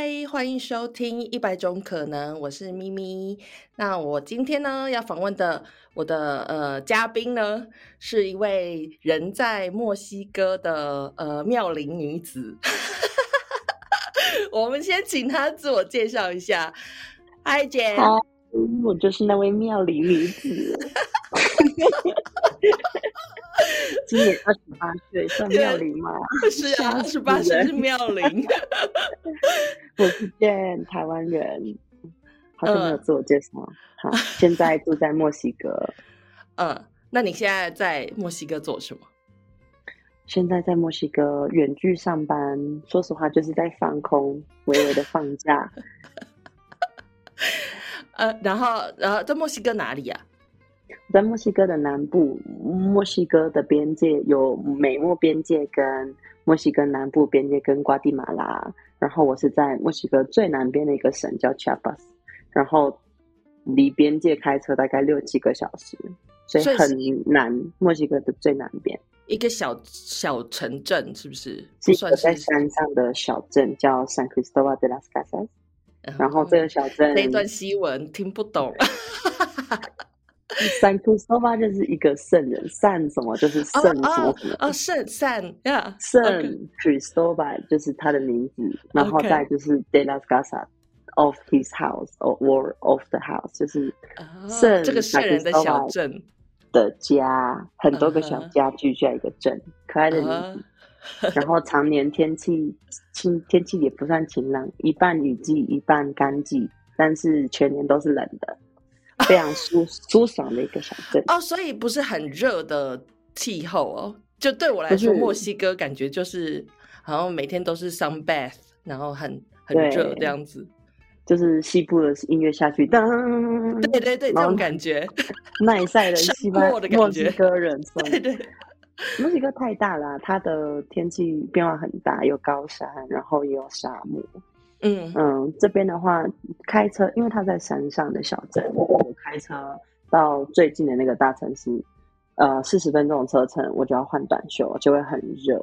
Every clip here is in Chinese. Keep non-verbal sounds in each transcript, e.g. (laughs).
嗨，欢迎收听《一百种可能》，我是咪咪。那我今天呢要访问的我的呃嘉宾呢，是一位人在墨西哥的呃妙龄女子。(laughs) 我们先请她自我介绍一下。嗨，姐。嗨，我就是那位妙龄女子。(laughs) (laughs) 今年二十八岁，算妙龄吗？是啊，二十八岁是妙龄。(laughs) 我是见台湾人，好久没有自我介绍。好，现在住在墨西哥。(laughs) 嗯，那你现在在墨西哥做什么？现在在墨西哥远距上班，说实话就是在放空，微微的放假。呃，然后，然后在墨西哥哪里呀？在墨西哥的南部，墨西哥的边界有美墨边界跟墨西哥南部边界跟瓜地马拉，然后我是在墨西哥最南边的一个省叫 Chiapas，然后离边界开车大概六七个小时，所以很南，墨西哥的最南边一个小小城镇，是不是？是一个在山上的小镇叫 San Cristobal de las Casas，然后这个小镇那段西文听不懂。(laughs) (laughs) San Cristobal 就是一个圣人，善什么？就是圣什么什么哦，圣善呀，圣 Cristobal 就是他的名字，然后再就是 De las Casas of his house or of the house，就是圣这个圣人的小镇的家，很多个小家聚在一个镇，可爱的名字。然后常年天气晴，天气也不算晴朗，一半雨季，一半干季，但是全年都是冷的。非常舒舒爽的一个小镇哦，所以不是很热的气候哦。就对我来说，墨西哥感觉就是好像每天都是 sun bath，然后很很热这样子。就是西部的音乐下去，噔，对对对，这种感觉，(laughs) 耐晒的西班的墨西哥人，对对。墨西哥太大了，它的天气变化很大，有高山，然后也有沙漠。嗯嗯，这边的话，开车，因为它在山上的小镇，我开车到最近的那个大城市，呃，四十分钟的车程，我就要换短袖，就会很热。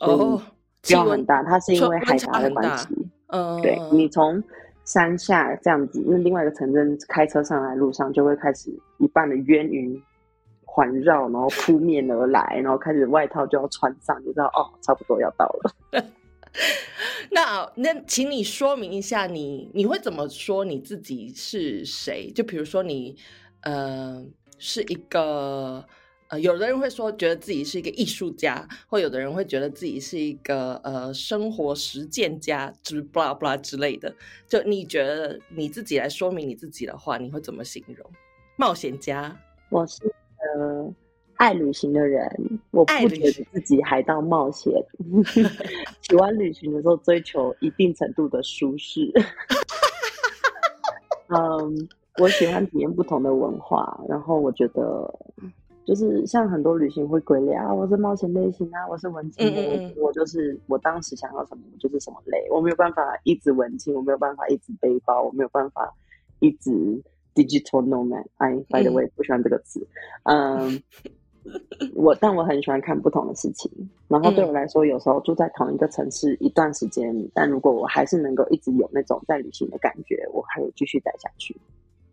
哦，变化很大，它是因为海拔的关系。嗯，对你从山下这样子，那另外一个城镇开车上来路上，就会开始一半的冤云环绕，然后扑面而来，然后开始外套就要穿上，你知道哦，差不多要到了。(laughs) (laughs) 那那，请你说明一下，你你会怎么说你自己是谁？就比如说你，呃，是一个呃，有的人会说觉得自己是一个艺术家，或有的人会觉得自己是一个呃生活实践家，就是 blah blah 之类的。就你觉得你自己来说明你自己的话，你会怎么形容？冒险家，我是呃。爱旅行的人，我不觉得自己还到冒险。(laughs) 喜欢旅行的时候，追求一定程度的舒适。(laughs) 嗯，我喜欢体验不同的文化，然后我觉得，就是像很多旅行会归类啊，我是冒险类型啊，我是文青，我我就是我当时想要什么，我就是什么类，我没有办法一直文青，我没有办法一直背包，我没有办法一直 digital nomad。哎，by the way，不喜欢这个词。嗯。(laughs) (laughs) 我但我很喜欢看不同的事情，然后对我来说，有时候住在同一个城市一段时间，但如果我还是能够一直有那种在旅行的感觉，我还会继续待下去。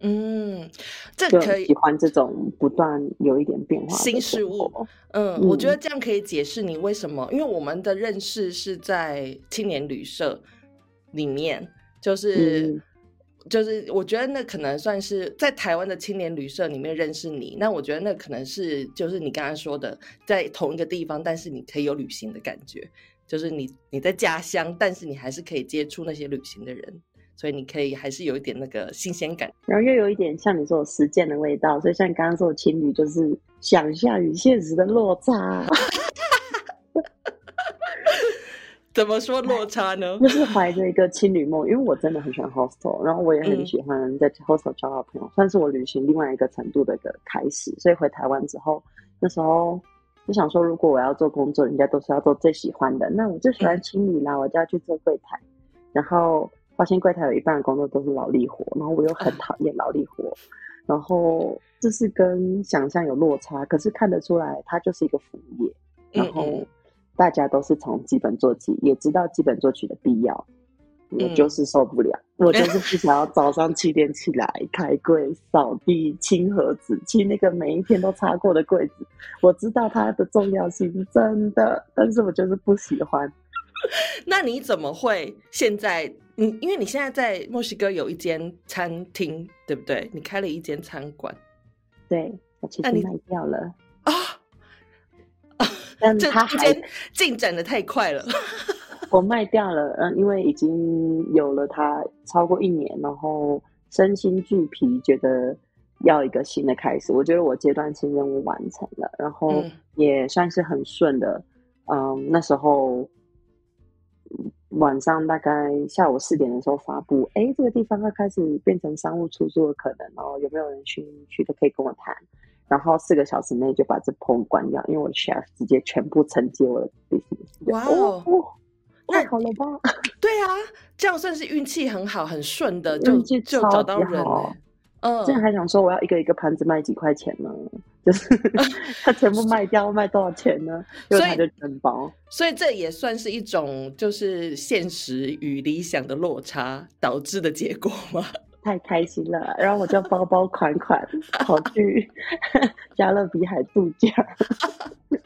嗯，这可以喜欢这种不断有一点变化新事物。嗯，我觉得这样可以解释你为什么，因为我们的认识是在青年旅社里面，就是。就是我觉得那可能算是在台湾的青年旅社里面认识你，那我觉得那可能是就是你刚刚说的在同一个地方，但是你可以有旅行的感觉，就是你你在家乡，但是你还是可以接触那些旅行的人，所以你可以还是有一点那个新鲜感，然后又有一点像你说实践的味道，所以像你刚刚说的情侣，就是想象与现实的落差。(laughs) 怎么说落差呢？就是怀着一个青旅梦，因为我真的很喜欢 hostel，然后我也很喜欢在 hostel 交到朋友，算是我旅行另外一个程度的一个开始。所以回台湾之后，那时候就想说，如果我要做工作，人家都是要做最喜欢的，那我就喜欢青旅啦，我就要去做柜台。然后发现柜台有一半的工作都是劳力活，然后我又很讨厌劳力活，然后这是跟想象有落差，可是看得出来，它就是一个服务业，然后。大家都是从基本做起，也知道基本作曲的必要，我就是受不了，我就是不想要 (laughs) 早上七点起来开柜、扫地、清盒子、清那个每一天都擦过的柜子。我知道它的重要性，真的，但是我就是不喜欢。(laughs) 那你怎么会现在？你因为你现在在墨西哥有一间餐厅，对不对？你开了一间餐馆，对，我其实卖掉了啊。但他还进展的太快了。(laughs) 我卖掉了，嗯，因为已经有了它超过一年，然后身心俱疲，觉得要一个新的开始。我觉得我阶段性任务完成了，然后也算是很顺的。嗯，那时候晚上大概下午四点的时候发布，哎，这个地方要开始变成商务出租的可能哦，有没有人去去的可以跟我谈？然后四个小时内就把这棚关掉，因为我的 chef 直接全部承接我的 business。哇哦！太好了吧？对啊，这样算是运气很好、很顺的，就就找到人。嗯，现在还想说我要一个一个盘子卖几块钱呢？就是 (laughs) 他全部卖掉，卖多少钱呢？所以就承包。所以这也算是一种就是现实与理想的落差导致的结果吗？太开心了，然后我就包包款款跑去 (laughs) 加勒比海度假。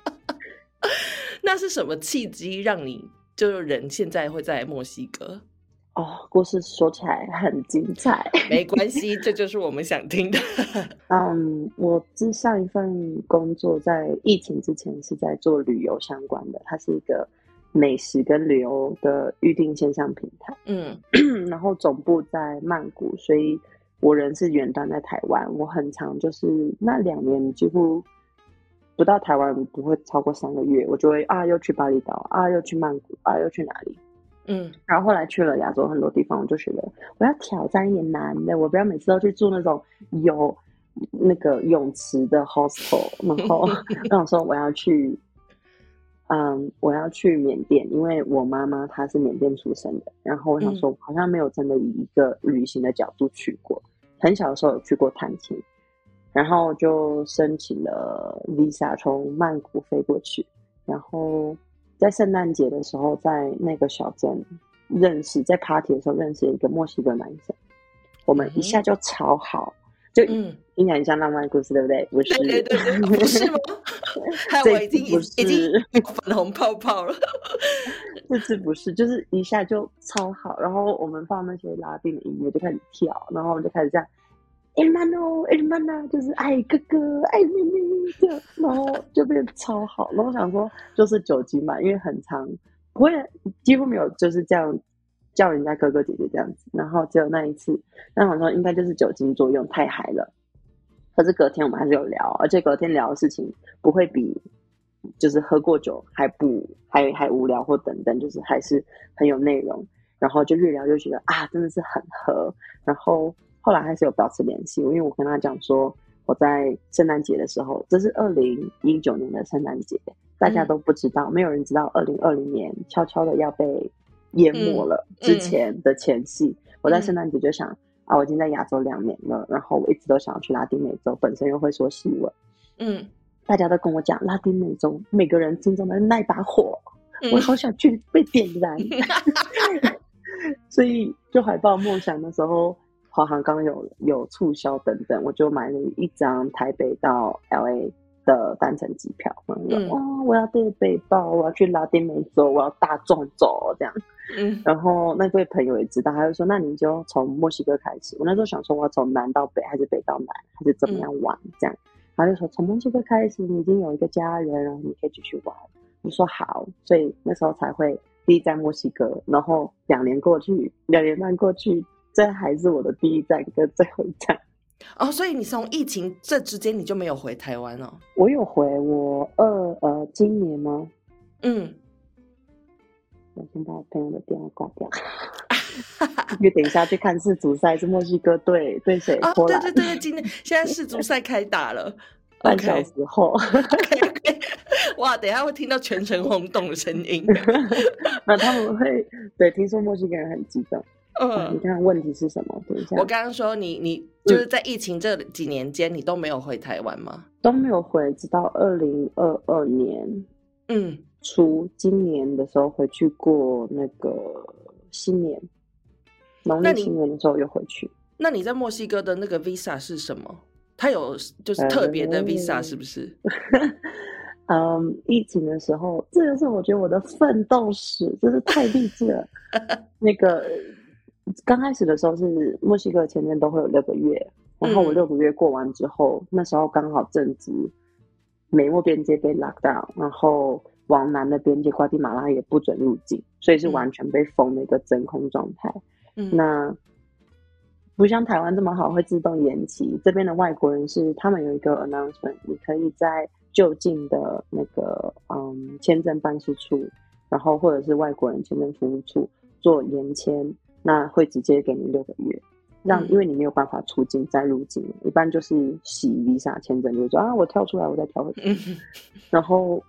(laughs) 那是什么契机让你？就是人现在会在墨西哥哦，故事说起来很精彩，没关系，这就是我们想听的。(laughs) 嗯，我之上一份工作在疫情之前是在做旅游相关的，它是一个美食跟旅游的预订线上平台。嗯，(clears throat) 然后总部在曼谷，所以我人是远端在台湾，我很长就是那两年几乎。不到台湾不会超过三个月，我就会啊，又去巴厘岛啊，又去曼谷啊，又去哪里？嗯，然后后来去了亚洲很多地方，我就觉得我要挑战一点难的，我不要每次都去住那种有那个泳池的 hostel。然后跟 (laughs) 我说我要去，嗯，我要去缅甸，因为我妈妈她是缅甸出生的。然后我想说，好像没有真的以一个旅行的角度去过，很小的时候有去过探亲。然后就申请了 visa，从曼谷飞过去。然后在圣诞节的时候，在那个小镇认识，在 party 的时候认识一个墨西哥男生。我们一下就超好，就嗯，听起来很像浪漫故事，对不对？不是，对对对，不是吗？(laughs) 我已经已经粉红泡泡了。(laughs) 这次不是，就是一下就超好。然后我们放那些拉丁的音乐，就开始跳，然后我们就开始这样。哎妈哦，哎妈呐，就是爱哥哥，爱妹妹这样，然后就变超好。然后我想说，就是酒精嘛，因为很长，不会几乎没有就是这样叫人家哥哥姐姐这样子。然后只有那一次，那我说应该就是酒精作用太嗨了。可是隔天我们还是有聊，而且隔天聊的事情不会比就是喝过酒还不还还无聊或等等，就是还是很有内容。然后就越聊就觉得啊，真的是很合。然后。后来还是有保持联系，因为我跟他讲说，我在圣诞节的时候，这是二零一九年的圣诞节，大家都不知道，没有人知道二零二零年悄悄的要被淹没了。之前的前戏，我在圣诞节就想啊，我已经在亚洲两年了，然后我一直都想要去拉丁美洲，本身又会说西文，嗯，大家都跟我讲拉丁美洲，每个人心中的那把火，我好想去被点燃，(laughs) 所以就怀抱梦想的时候。华航刚有有促销等等，我就买了一张台北到 L A 的单程机票。嗯，哇，我要背背包，我要去拉丁美洲，我要大众走这样。嗯，然后那位朋友也知道，他就说：“那你就从墨西哥开始。”我那时候想说，我要从南到北，还是北到南，还是怎么样玩这样？他就说：“从墨西哥开始，你已经有一个家人，然后你可以继续玩。”我说：“好。”所以那时候才会第一站墨西哥，然后两年过去，两年半过去。这还是我的第一站跟最后一站哦，所以你从疫情这之间你就没有回台湾了？我有回，我二呃今年吗？嗯，我先把我朋友的电话挂掉，(laughs) 因为等一下去看世足赛，是墨西哥队对谁？哦，对对对，今天现在世足赛开打了，(laughs) 半小时后，(laughs) 哇，等一下会听到全城轰动的声音，那他们会对听说墨西哥人很激动。嗯，你看问题是什么？等一下，我刚刚说你你就是在疫情这几年间，你都没有回台湾吗？都没有回，直到二零二二年，嗯，初今年的时候回去过那个新年，农历新年的时候又回去。那你在墨西哥的那个 visa 是什么？它有就是特别的 visa 是不是？(laughs) 嗯，疫情的时候，这就是我觉得我的奋斗史，真是太励志了。(laughs) 那个刚开始的时候是墨西哥签证都会有六个月，然后我六个月过完之后，那时候刚好正值美墨边界被 lock down，然后往南的边界瓜地马拉也不准入境，所以是完全被封的一个真空状态。那不像台湾这么好，会自动延期。这边的外国人是他们有一个 announcement，你可以在就近的那个嗯签证办事处，然后或者是外国人签证服务处做延签，那会直接给你六个月，让因为你没有办法出境再入境，一般就是洗 visa 签证，就是说啊我跳出来我再跳回去。(laughs) 然后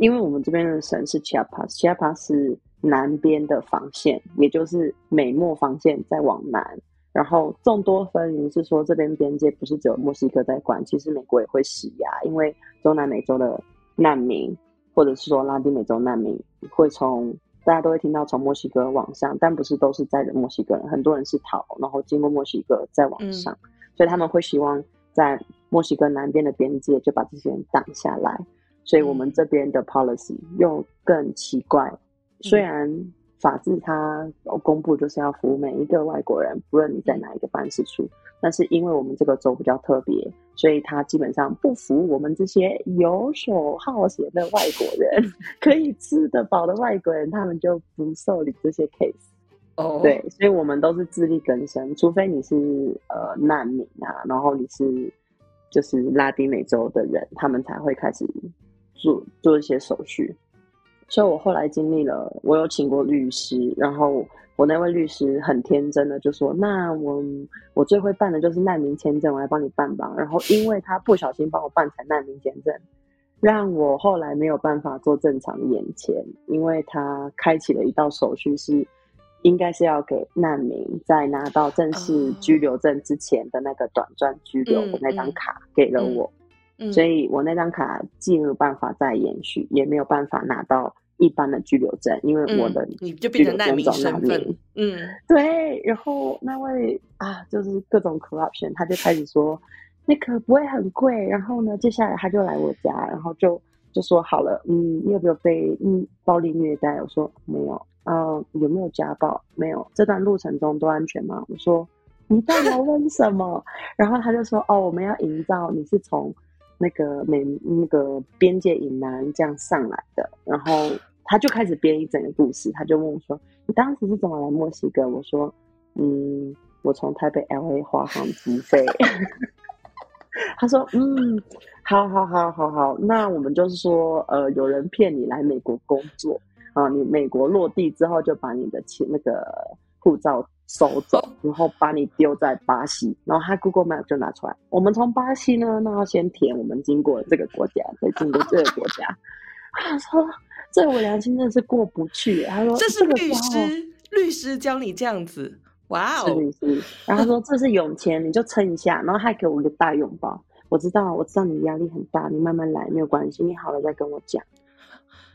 因为我们这边的省是 Chiapas，Chiapas 是南边的防线，也就是美墨防线再往南。然后众多纷纭是说，这边边界不是只有墨西哥在管，其实美国也会施压，因为中南美洲的难民，或者是说拉丁美洲难民，会从大家都会听到从墨西哥往上，但不是都是在的墨西哥人，很多人是逃，然后经过墨西哥再往上，所以他们会希望在墨西哥南边的边界就把这些人挡下来，所以我们这边的 policy 又更奇怪，虽然。法治它公布就是要服务每一个外国人，不论你在哪一个办事处。但是因为我们这个州比较特别，所以它基本上不服务我们这些游手好闲的外国人，(laughs) 可以吃得饱的外国人，他们就不受理这些 case。哦，对，所以我们都是自力更生，除非你是呃难民啊，然后你是就是拉丁美洲的人，他们才会开始做做一些手续。所以，我后来经历了，我有请过律师，然后我那位律师很天真的就说：“那我我最会办的就是难民签证，我来帮你办吧。”然后，因为他不小心帮我办成难民签证，让我后来没有办法做正常眼前，因为他开启了一道手续，是应该是要给难民在拿到正式居留证之前的那个短暂居留的那张卡给了我，所以我那张卡既没有办法再延续，也没有办法拿到。一般的居留证，因为我的你就变成难民身份，嗯，(laughs) 对。然后那位啊，就是各种 corruption，他就开始说那个不会很贵。然后呢，接下来他就来我家，然后就就说好了，嗯，你有没有被嗯暴力虐待？我说没有。嗯，有没有家暴？没有。这段路程中都安全吗？我说你到底问什么？(laughs) 然后他就说哦，我们要营造你是从那个美那个边界以南这样上来的，然后。他就开始编一整个故事，他就问我说：“你当时是怎么来墨西哥？”我说：“嗯，我从台北 L A 花航直飞。(laughs) ”他说：“嗯，好好好好好，那我们就是说，呃，有人骗你来美国工作啊，你美国落地之后就把你的钱那个护照收走，然后把你丢在巴西，然后他 Google Map 就拿出来，我们从巴西呢，那要先填我们经过这个国家，再经过这个国家。(laughs) ”他说。这我良心真的是过不去。他说：“这是律师，律师教你这样子，哇哦！”律师，然后他说：“这是永钱，你就撑一下。”然后还给我一个大拥抱。我知道，我知道你压力很大，你慢慢来，没有关系。你好了再跟我讲。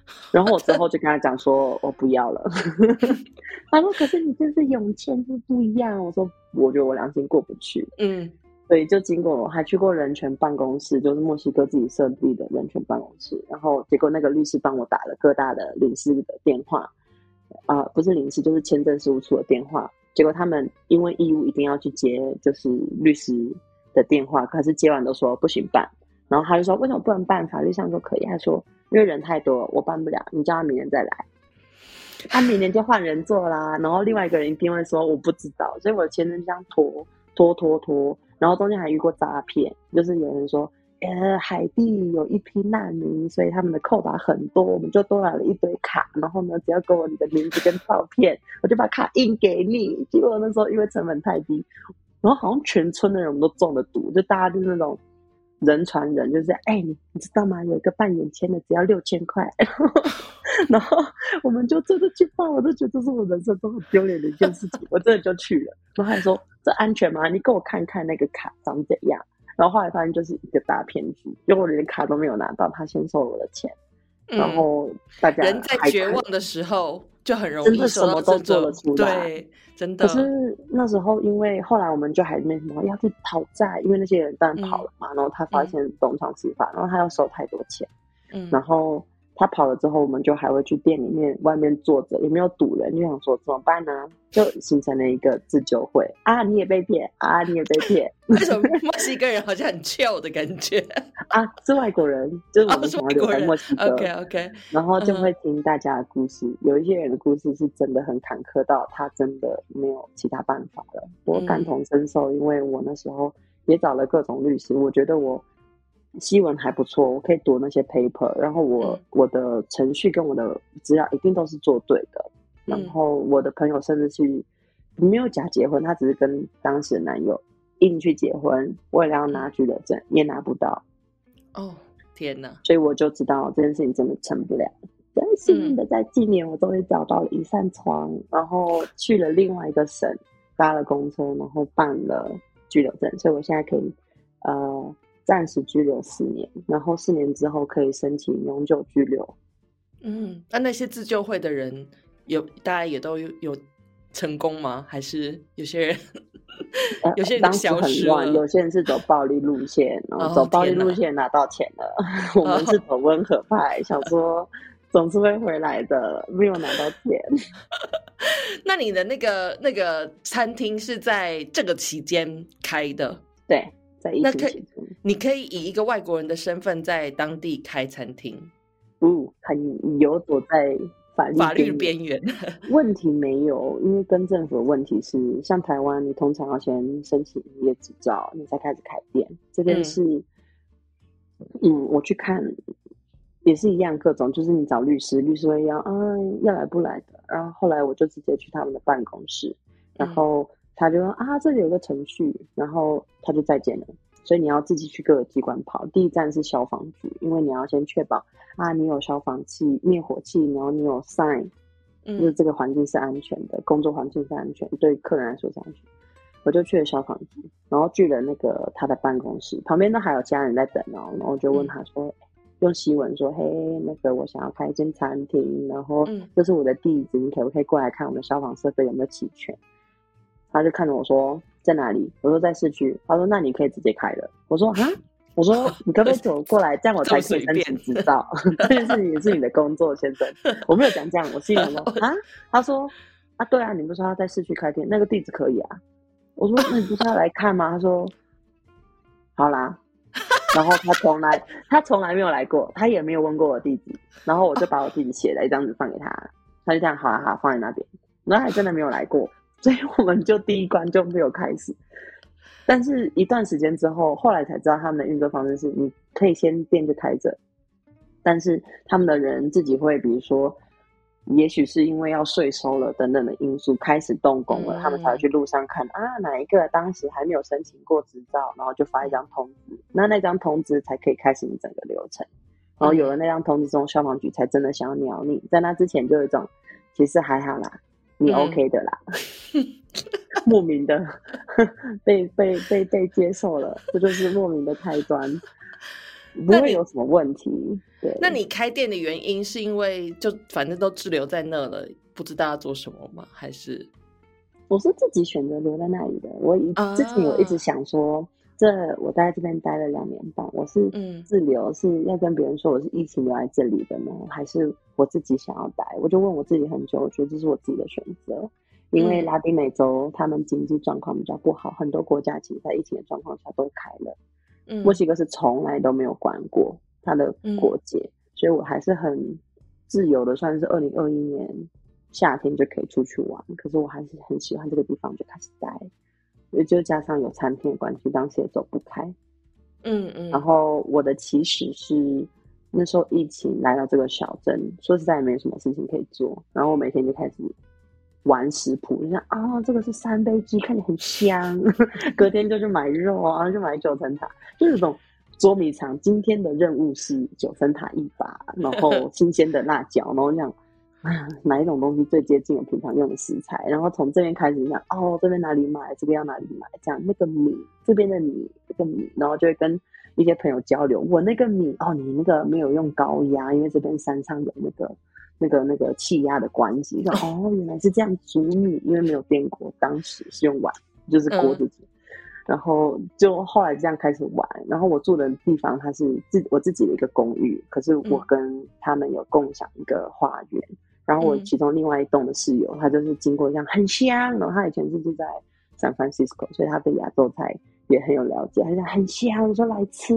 (laughs) 然后我之后就跟他讲说：“我不要了。(laughs) ”他说：“可是你这是永签，是不一样。”我说：“我觉得我良心过不去。”嗯。所以就经过，我还去过人权办公室，就是墨西哥自己设立的人权办公室。然后结果那个律师帮我打了各大的领事的电话，啊，不是领事就是签证事务处的电话。结果他们因为义务一定要去接，就是律师的电话，可是接完都说不行办。然后他就说为什么不能办？法律上说可以。他说因为人太多，我办不了，你叫他明年再来。他明年就换人做啦。然后另外一个人一定会说我不知道，所以我的签证这样拖拖拖拖。然后中间还遇过诈骗，就是有人说，呃，海地有一批难民，所以他们的扣打很多，我们就多来了一堆卡，然后呢，只要给我你的名字跟照片，我就把卡印给你。结果那时候因为成本太低，然后好像全村的人都中了毒，就大家就是那种人传人，就是哎，你你知道吗？有一个办眼签的只要六千块，(laughs) 然后我们就真的去办，我都觉得这是我人生中很丢脸的一件事情，我真的就去了，然后还说。这安全吗？你给我看看那个卡长怎样。然后后来发现就是一个大骗局，因为我连卡都没有拿到，他先收了我的钱。然后大家人在绝望的时候，就很容易什么都做得出来。对，真的。可是那时候，因为后来我们就还没什么要去讨债，因为那些人当然跑了嘛。然后他发现东窗事发，然后他要收太多钱，嗯，然后。他跑了之后，我们就还会去店里面外面坐着，也没有堵人，就想说怎么办呢？就形成了一个自救会啊！你也被骗啊！你也被骗。为什么墨西哥人好像很俏的感觉 (laughs) 啊？是外国人，就是我们从留在墨西哥。OK OK。然后就会听大家的故事，有一些人的故事是真的很坎坷到他真的没有其他办法了。我感同身受，因为我那时候也找了各种律师，我觉得我。西文还不错，我可以读那些 paper，然后我我的程序跟我的资料一定都是做对的。然后我的朋友甚至去没有假结婚，他只是跟当时的男友硬去结婚，为了要拿居留证也拿不到。哦，天哪！所以我就知道这件事情真的成不了。真幸运的，在今年我终于找到了一扇窗，然后去了另外一个省，搭了公车，然后办了居留证，所以我现在可以呃。暂时拘留四年，然后四年之后可以申请永久居留。嗯，那那些自救会的人有大家也都有有成功吗？还是有些人有些人消失了？有些人是走暴力路线，然后走暴力路线拿到钱了。(laughs) 我们是走温和派，想 (laughs) 说总是会回来的，没有拿到钱。(laughs) 那你的那个那个餐厅是在这个期间开的？对。那可以，你可以以一个外国人的身份在当地开餐厅，嗯，很游走在法律法律边缘。(laughs) 问题没有，因为跟政府的问题是，像台湾，你通常要先申请营业执照，你才开始开店。这边是，嗯，我去看也是一样，各种就是你找律师，律师会要啊要来不来的。然后后来我就直接去他们的办公室，然后。他就说啊，这里有个程序，然后他就再见了。所以你要自己去各个机关跑。第一站是消防局，因为你要先确保啊，你有消防器、灭火器，然后你有 sign，就是这个环境是安全的，工作环境是安全，对客人来说是安全。我就去了消防局，然后去了那个他的办公室，旁边都还有家人在等哦。然后就问他说，用西文说，嘿，那个我想要开一间餐厅，然后这是我的地址，你可不可以过来看我们消防设备有没有齐全？他就看着我说在哪里？我说在市区。他说那你可以直接开了。我说啊，我说你可不可以走过来，这样我才可以申请执照。(laughs) 这件事情也是你的工作，先生。我没有讲这样，我心里说啊。他说啊，对啊，你不是说要在市区开店，那个地址可以啊。我说那你不是要来看吗？他说好啦。然后他从来他从来没有来过，他也没有问过我地址。然后我就把我地址写了一张纸放给他，他就这样好啊好放在那边。然后还真的没有来过。所以我们就第一关就没有开始，但是一段时间之后，后来才知道他们的运作方式是：你可以先店就开着，但是他们的人自己会，比如说，也许是因为要税收了等等的因素，开始动工了，他们才会去路上看啊，哪一个当时还没有申请过执照，然后就发一张通知，那那张通知才可以开始你整个流程，然后有了那张通知之后，消防局才真的想要鸟你，在那之前就有一种，其实还好啦。你 OK 的啦，莫名的被被被被接受了，这就是莫名的开端，不会有什么问题。对，那你开店的原因是因为就反正都滞留在那了，不知道要做什么吗？还是我是自己选择留在那里的？我以之前我一直想说。这我待在这边待了两年半，我是自留，是要跟别人说我是疫情留在这里的呢，还是我自己想要待？我就问我自己很久，我觉得这是我自己的选择，因为拉丁美洲他们经济状况比较不好，很多国家其实在疫情的状况下都开了，墨西哥是从来都没有关过他的国界，所以我还是很自由的，算是二零二一年夏天就可以出去玩，可是我还是很喜欢这个地方，就开始待。也就加上有餐厅的关系，当时也走不开。嗯嗯。然后我的起始是那时候疫情来到这个小镇，说实在也没有什么事情可以做。然后我每天就开始玩食谱，就像啊，这个是三杯鸡，看起来很香。(laughs) 隔天就去买肉啊，就买九层塔，就那种捉迷藏。今天的任务是九层塔一把，然后新鲜的辣椒，然后这样。(laughs) 哪一种东西最接近我平常用的食材？然后从这边开始讲哦，这边哪里买？这边要哪里买？这样那个米，这边的米，这个米，然后就会跟一些朋友交流，我那个米哦，你那个没有用高压，因为这边山上有那个那个那个气压的关系。说 (laughs) 哦，原来是这样煮米，因为没有电锅，当时是用碗，就是锅子煮。然后就后来这样开始玩。然后我住的地方它是自我自己的一个公寓，可是我跟他们有共享一个花园。然后我其中另外一栋的室友，他就是经过这样很香，然后他以前是住在 San Francisco，所以他对亚洲菜也很有了解。他说很香，我说来吃，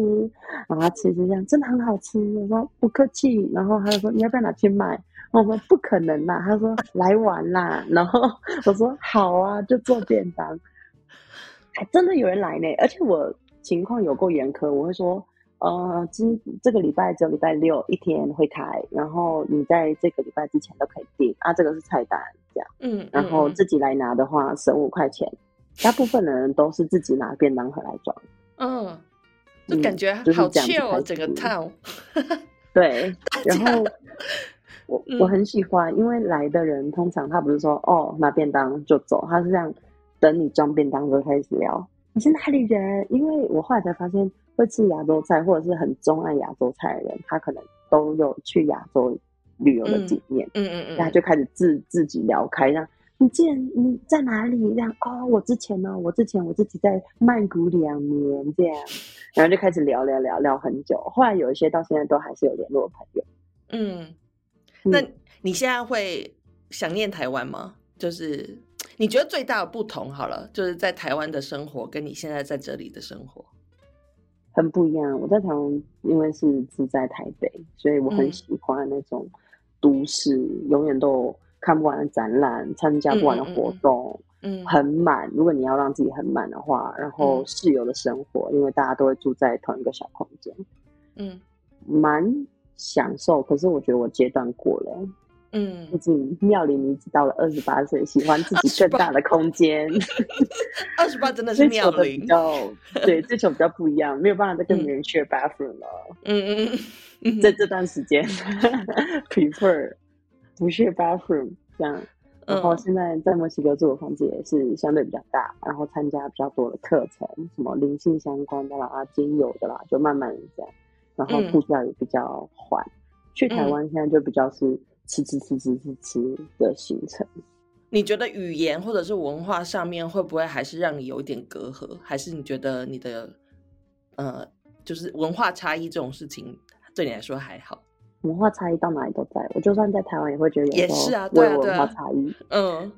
然后他吃就这样，真的很好吃。我说不客气，然后他就说你要不要拿去卖？我说不可能啦，他说来玩啦。然后我说好啊，就做便当。还真的有人来呢，而且我情况有够严苛，我会说。呃，今这个礼拜只有礼拜六一天会开，然后你在这个礼拜之前都可以订啊。这个是菜单这样，嗯，然后自己来拿的话省五块钱。大部分的人都是自己拿便当盒来装，嗯，就感觉好 chill 整个 town。(laughs) 对，然后我我很喜欢，因为来的人通常他不是说哦拿便当就走，他是这样等你装便当就开始聊你是哪里人，因为我后来才发现。会吃亚洲菜或者是很钟爱亚洲菜的人，他可能都有去亚洲旅游的经验。嗯嗯嗯，他就开始自自己聊开，让你既然你在哪里？这样哦，我之前呢，我之前我自己在曼谷两年这样，然后就开始聊聊聊聊很久。后来有一些到现在都还是有联络的朋友。嗯，那你现在会想念台湾吗？就是你觉得最大的不同，好了，就是在台湾的生活跟你现在在这里的生活。很不一样。我在台湾，因为是住在台北，所以我很喜欢那种都市，永远都看不完的展览，参加不完的活动，嗯，很满。如果你要让自己很满的话，然后室友的生活，因为大家都会住在同一个小空间，嗯，蛮享受。可是我觉得我阶段过了。嗯，毕竟妙龄女子到了二十八岁，喜欢自己更大的空间。(laughs) 二十八真的是妙龄，比较对追求比较不一样，没有办法再跟别人 share bathroom 了。嗯嗯嗯，在这段时间 (laughs) prefer 不 share bathroom 这样。然后现在在墨西哥住的房子也是相对比较大，然后参加比较多的课程，什么灵性相关的啦、精油的啦，就慢慢这样。然后步调也比较缓。去台湾现在就比较是。吃吃吃吃吃吃的行程，你觉得语言或者是文化上面会不会还是让你有一点隔阂？还是你觉得你的呃，就是文化差异这种事情对你来说还好？文化差异到哪里都在，我就算在台湾也会觉得也是啊，对文化差异。嗯，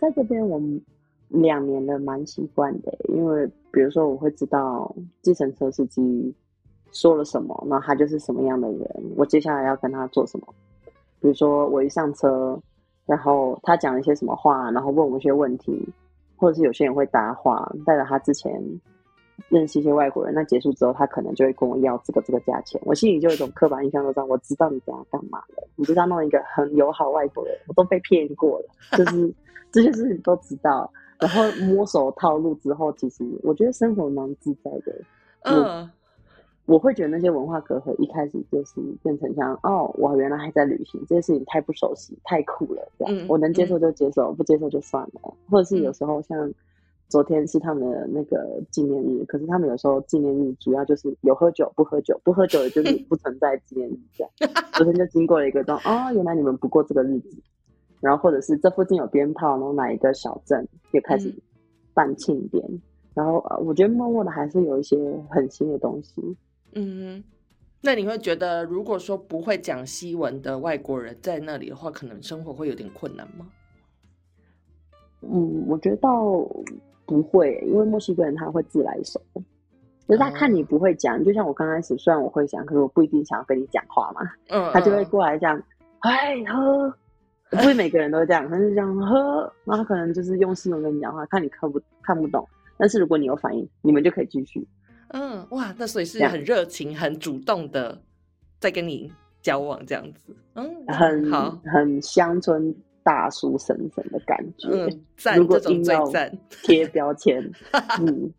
在这边我们两年了，蛮习惯的，因为比如说我会知道计程车司机说了什么，那他就是什么样的人，我接下来要跟他做什么。比如说我一上车，然后他讲一些什么话，然后问我一些问题，或者是有些人会搭话，代表他之前认识一些外国人，那结束之后他可能就会跟我要这个这个价钱，我心里就有一种刻板印象，都知道我知道你等下干嘛了，你知道弄一个很友好外国人，我都被骗过了，(laughs) 就是这些事情都知道，然后摸熟套路之后，其实我觉得生活蛮自在的，嗯。我会觉得那些文化隔阂一开始就是变成像哦，我原来还在旅行，这些事情太不熟悉，太酷了，这样我能接受就接受，不接受就算了。或者是有时候像昨天是他们的那个纪念日，可是他们有时候纪念日主要就是有喝酒不喝酒，不喝酒的就是 (laughs) 不存在纪念日这样。昨天就经过了一个段哦，原来你们不过这个日子，然后或者是这附近有鞭炮，然后哪一个小镇也开始办庆典，然后呃，我觉得默默的还是有一些很新的东西。嗯，那你会觉得，如果说不会讲西文的外国人在那里的话，可能生活会有点困难吗？嗯，我觉得倒不会，因为墨西哥人他会自来熟，就是他看你不会讲，就像我刚开始，虽然我会讲，可是我不一定想要跟你讲话嘛，嗯，(laughs) 他就会过来讲，哎喝，不会每个人都这样，他是这样喝，然后可能就是用西文跟你讲话，看你看不看不懂，但是如果你有反应，你们就可以继续。嗯，哇，那所以是很热情、很主动的在跟你交往这样子，嗯，很好，很乡村大叔婶婶的感觉。嗯，(laughs) 赞，这种最赞，(laughs) 贴标签。(laughs) 嗯，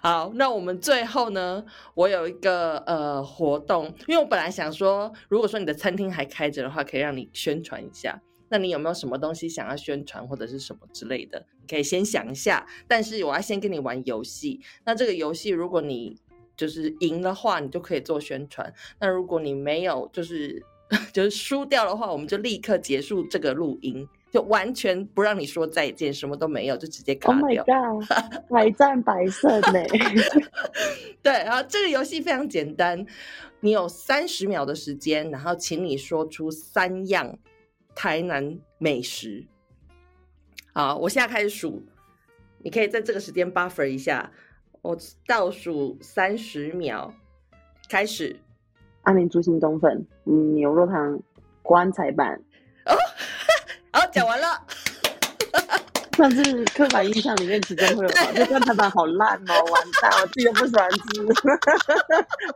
好，那我们最后呢，我有一个呃活动，因为我本来想说，如果说你的餐厅还开着的话，可以让你宣传一下。那你有没有什么东西想要宣传或者是什么之类的？你可以先想一下。但是我要先跟你玩游戏。那这个游戏，如果你就是赢的话，你就可以做宣传。那如果你没有，就是 (laughs) 就是输掉的话，我们就立刻结束这个录音，就完全不让你说再见，什么都没有，就直接卡掉。Oh my god！(laughs) 百战百胜 (laughs) 呢？对，然后这个游戏非常简单，你有三十秒的时间，然后请你说出三样台南美食。好，我现在开始数，你可以在这个时间 buffer 一下。我倒数三十秒，开始。阿明猪心冬粉，牛肉汤，棺材板。哦，(laughs) 好，讲完了。(laughs) 上次刻板印象里面其中会有，(laughs) 这棺材板好烂哦，完蛋，我自己都不喜欢吃，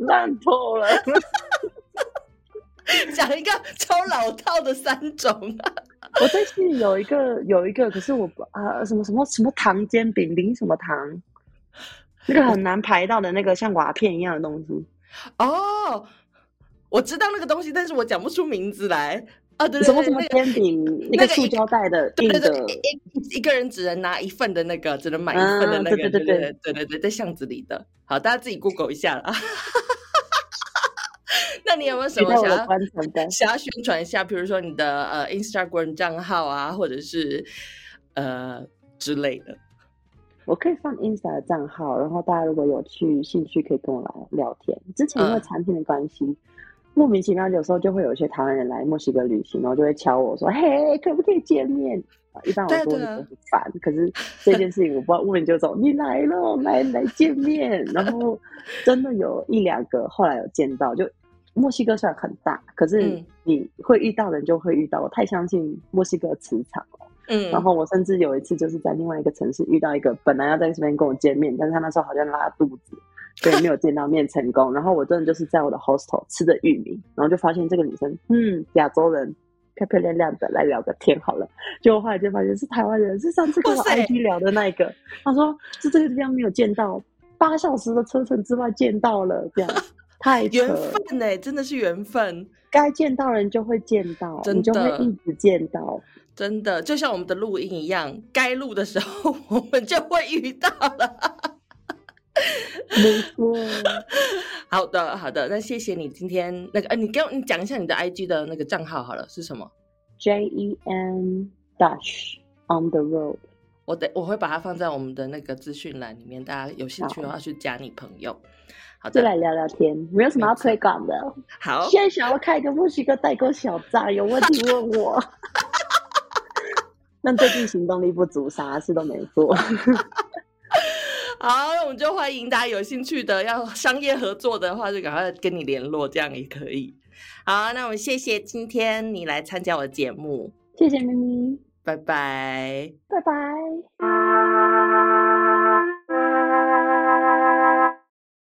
烂透了。(laughs) 讲一个超老套的三种。(laughs) 我这是有一个有一个，可是我啊什么什么什么糖煎饼，零什么糖？那个很难排到的那个像瓦片一样的东西哦，我知道那个东西，但是我讲不出名字来啊。对什么什么煎饼，那个塑胶袋的硬的，一个人只能拿一份的那个，只能买一份的那个，对对对对对对，在巷子里的。好，大家自己 Google 一下了。那你有没有什么想要想要宣传一下？比如说你的呃 Instagram 账号啊，或者是呃之类的。我可以放 Insta 的账号，然后大家如果有去兴趣，可以跟我来聊天。之前因为产品的关系，莫名其妙有时候就会有一些台湾人来墨西哥旅行，然后就会敲我说：“嘿，可不可以见面？”一般我说你很烦，可是这件事情我不知道问就走，你来了，来来见面。然后真的有一两个后来有见到，就墨西哥虽然很大，可是你会遇到人就会遇到，我太相信墨西哥磁场了。嗯，然后我甚至有一次就是在另外一个城市遇到一个本来要在这边跟我见面，但是他那时候好像拉肚子，所以没有见到面成功。然后我真的就是在我的 hostel 吃的玉米，然后就发现这个女生，嗯，亚洲人，漂漂亮亮的，来聊个天好了。结果后来就发现是台湾人，是上次跟我 IG 聊的那一个。他说是这个地方没有见到，八小时的车程之外见到了，这样 (laughs) 太缘分哎，真的是缘分，该见到人就会见到，你就会一直见到。真的就像我们的录音一样，该录的时候 (laughs) 我们就会遇到了。(laughs) 没错。好的，好的，那谢谢你今天那个，呃，你给我你讲一下你的 IG 的那个账号好了，是什么？J E N Dash on the road。我的我会把它放在我们的那个资讯栏里面，大家有兴趣的话去加你朋友。好就来聊聊天，没有什么要推广的。好，现在想要开一个墨西哥代购小站，有问题问我。(laughs) 那最近行动力不足，啥事都没做。(laughs) 好，那我们就欢迎大家有兴趣的要商业合作的话，就赶快跟你联络，这样也可以。好，那我们谢谢今天你来参加我的节目，谢谢咪咪，拜拜，拜拜。